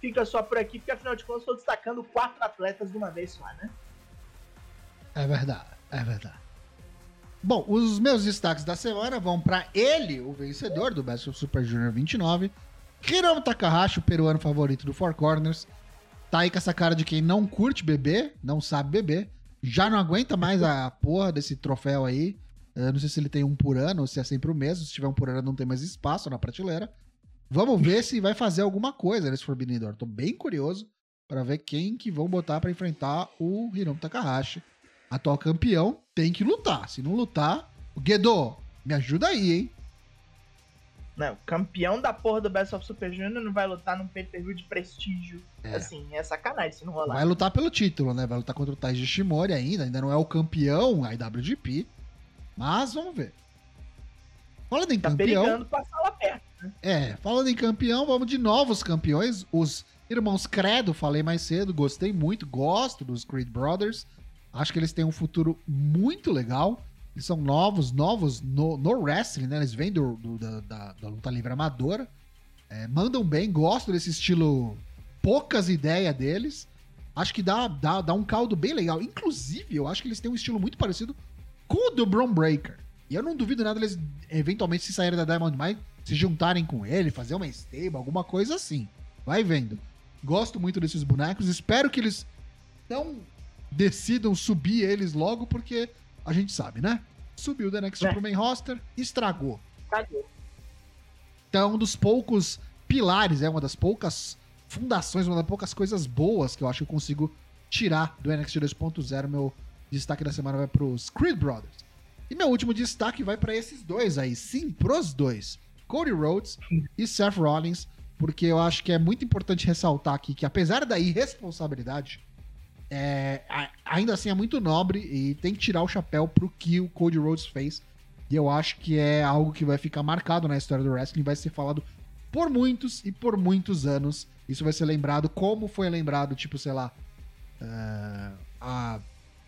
Fica só por aqui, porque afinal de contas estou destacando quatro atletas de uma vez só, né? É verdade, é verdade. Bom, os meus destaques da semana vão para ele, o vencedor do Best of Super Junior 29, Hiromu Takahashi, o peruano favorito do Four Corners. Tá aí com essa cara de quem não curte beber, não sabe beber já não aguenta mais a porra desse troféu aí. Eu não sei se ele tem um por ano ou se é sempre o mesmo. Se tiver um por ano, não tem mais espaço na prateleira. Vamos ver se vai fazer alguma coisa nesse Forbidden Door. Tô bem curioso para ver quem que vão botar para enfrentar o Hiromu Takahashi. Atual campeão tem que lutar. Se não lutar, o Gedo, me ajuda aí, hein? Não, campeão da porra do Best of Super Junior não vai lutar num pay-per-view de prestígio. É. Assim, é sacanagem se não rolar. Vai lutar pelo título, né? Vai lutar contra o Taiji Shimori ainda. Ainda não é o campeão IWGP. Mas vamos ver. Falando em tá campeão. Perigando passar lá perto, né? É, falando em campeão, vamos de novos campeões. Os irmãos Credo, falei mais cedo, gostei muito, gosto dos Creed Brothers. Acho que eles têm um futuro muito legal. Eles são novos, novos no, no wrestling, né? Eles vêm do, do- da, da- da luta livre amadora. É, mandam bem, gosto desse estilo. Poucas ideias deles. Acho que dá, dá, dá um caldo bem legal. Inclusive, eu acho que eles têm um estilo muito parecido com o do Braun Breaker. E eu não duvido nada eles, eventualmente, se saírem da Diamond Mine, se juntarem com ele, fazer uma stable, alguma coisa assim. Vai vendo. Gosto muito desses bonecos. Espero que eles não decidam subir eles logo, porque a gente sabe, né? Subiu da NXT É. pro main roster, estragou. Cadê? Então, um dos poucos pilares, é uma das poucas fundações, uma das poucas coisas boas que eu acho que eu consigo tirar do NXT 2.0. Meu destaque da semana vai pros Creed Brothers. E meu último destaque vai pra esses dois aí, sim, pros dois. Cody Rhodes e Seth Rollins, porque eu acho que é muito importante ressaltar aqui que apesar da irresponsabilidade, é, ainda assim é muito nobre e tem que tirar o chapéu pro que o Cody Rhodes fez. E eu acho que é algo que vai ficar marcado na história do wrestling, vai ser falado por muitos e por muitos anos. Isso vai ser lembrado como foi lembrado, tipo, sei lá, é, a-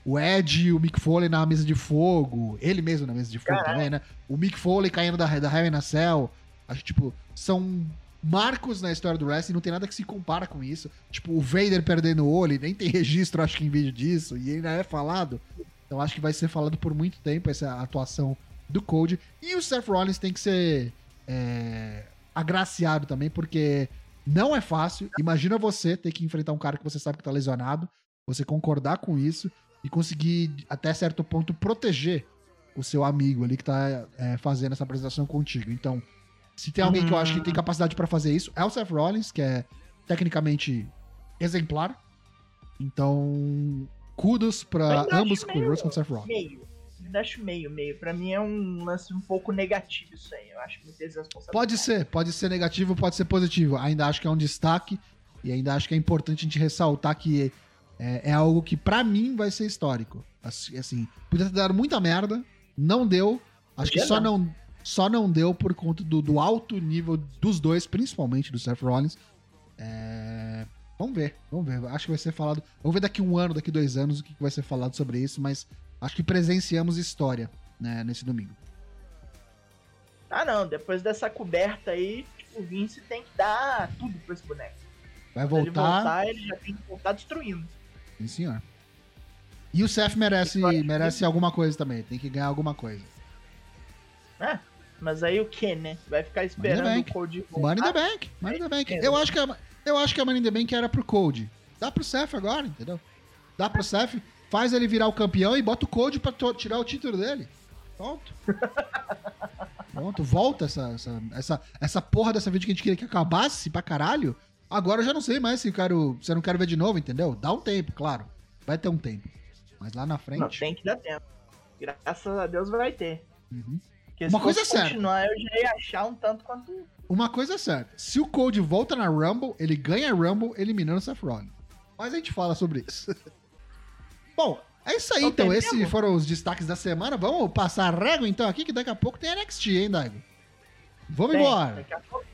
o Ed e o Mick Foley na mesa de fogo, ele mesmo na mesa de fogo Caralho. também, né? O Mick Foley caindo da, da Hell in a Cell. Acho que, tipo, são marcos na história do wrestling, não tem nada que se compara com isso. Tipo, o Vader perdendo o olho, nem tem registro, acho que, em vídeo disso, e ainda é falado. Então acho que vai ser falado por muito tempo essa atuação do Cody. E o Seth Rollins tem que ser é, agraciado também, porque não é fácil. Imagina você ter que enfrentar um cara que você sabe que tá lesionado, você concordar com isso e conseguir, até certo ponto, proteger o seu amigo ali que tá é, fazendo essa apresentação contigo. Então, se tem alguém que eu acho que tem capacidade pra fazer isso, é o Seth Rollins, que é tecnicamente exemplar. Então, kudos ainda ambos, meio- Rhodes quanto Seth Rollins. Meio. Acho meio, meio. Pra mim é um lance um pouco negativo isso aí. Eu acho muita irresponsabilidade. Pode ser, pode ser negativo, pode ser positivo. Ainda acho que é um destaque e ainda acho que é importante a gente ressaltar que é, é algo que pra mim vai ser histórico. Assim, assim, podia ter dado muita merda, não deu. Acho que só não, só não deu por conta do, do alto nível dos dois, principalmente do Seth Rollins. É, Vamos ver, vamos ver. Acho que vai ser falado. Vamos ver daqui um ano, daqui dois anos, o que vai ser falado sobre isso, mas acho que presenciamos história né, nesse domingo. Ah, não. Depois dessa coberta aí, tipo, o Vince tem que dar tudo pra esse boneco. Vai Quando ele voltar. voltar, ele já tem que voltar destruindo. Sim, senhor. E o Seth merece, merece alguma coisa também. Tem que ganhar alguma coisa. Mas aí o que, né? Vai ficar esperando o Cody Money in the voltar. Bank. Money in the Bank. Eu acho que a, eu acho que a Money in the Bank era pro Code. Dá pro Seth agora, entendeu? Dá pro Seth, faz ele virar o campeão e bota o Code pra tirar o título dele. Pronto. Pronto, volta essa, essa, essa, essa porra dessa vídeo que a gente queria que acabasse pra caralho. Agora eu já não sei mais se eu quero, se eu não quero ver de novo, entendeu? Dá um tempo, claro. Vai ter um tempo. Mas lá na frente. Não, tem que dar tempo. Graças a Deus vai ter. Uhum. Porque Uma se coisa fosse é certa. continuar, eu já ia achar um tanto quanto. Uma coisa é certa: se o Code volta na Rumble, ele ganha a Rumble eliminando o Seth Rollins. Mas a gente fala sobre isso. Bom, é isso aí, Não então. Esses mesmo? foram os destaques da semana. Vamos passar a régua, então, aqui, que daqui a pouco tem NXT, hein, Daigo? Vamos Tem, embora. daqui a pouco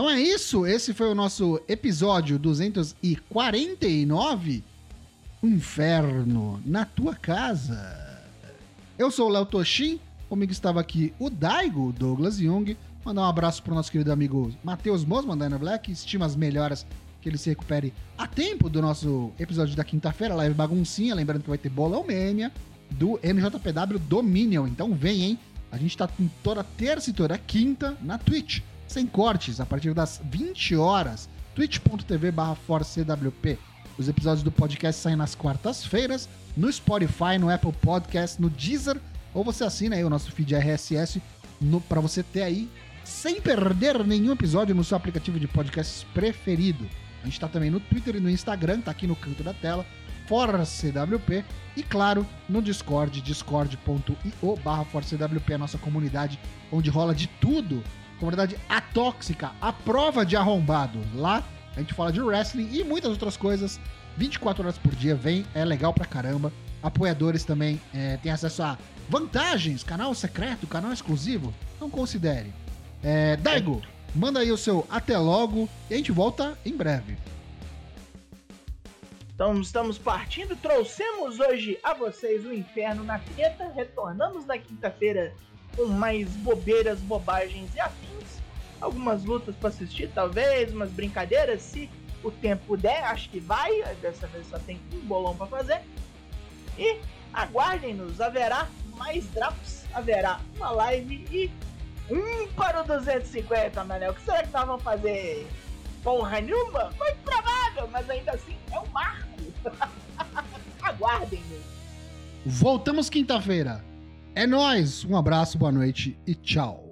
Então é isso. Esse foi o nosso episódio 249. O Inferno na tua casa. Eu sou o Léo Toshin. Comigo estava aqui o Daigo, o Douglas Jung. Mandar um abraço pro nosso querido amigo Matheus Mosman, da Ana Black. Estima as melhoras que ele se recupere a tempo do nosso episódio da quinta-feira, live baguncinha. Lembrando que vai ter bolão mania do NJPW Dominion. Então vem, hein? A gente tá toda terça e toda quinta na Twitch, sem cortes, a partir das 20 horas. twitch.tv barra ForceCWP. Os episódios do podcast saem nas quartas-feiras, no Spotify, no Apple Podcast, no Deezer, ou você assina aí o nosso feed RSS para você ter aí, sem perder nenhum episódio no seu aplicativo de podcasts preferido. A gente tá também no Twitter e no Instagram, tá aqui no canto da tela, ForceWP. E claro, no Discord, discord.io barra ForceWP, a nossa comunidade onde rola de tudo. Comunidade atóxica, a prova de arrombado. Lá a gente fala de wrestling e muitas outras coisas 24 horas por dia, vem, é legal pra caramba. Apoiadores também é, têm acesso a vantagens, canal secreto, canal exclusivo. Não considere. É, Daigo, manda aí o seu até logo e a gente volta em breve. Então estamos partindo, trouxemos hoje a vocês o Inferno na Teta, retornamos na quinta-feira com mais bobeiras, bobagens e afins. Algumas lutas para assistir, talvez, umas brincadeiras, se o tempo der, acho que vai. Dessa vez só tem um bolão para fazer. E aguardem-nos, haverá mais drops, haverá uma live e um para o 250, Manel. O que será que nós vamos fazer? Porra nenhuma? Foi provável, mas ainda assim é um marco. Aguardem-me. Voltamos quinta-feira. É nós. Um abraço, boa noite e tchau.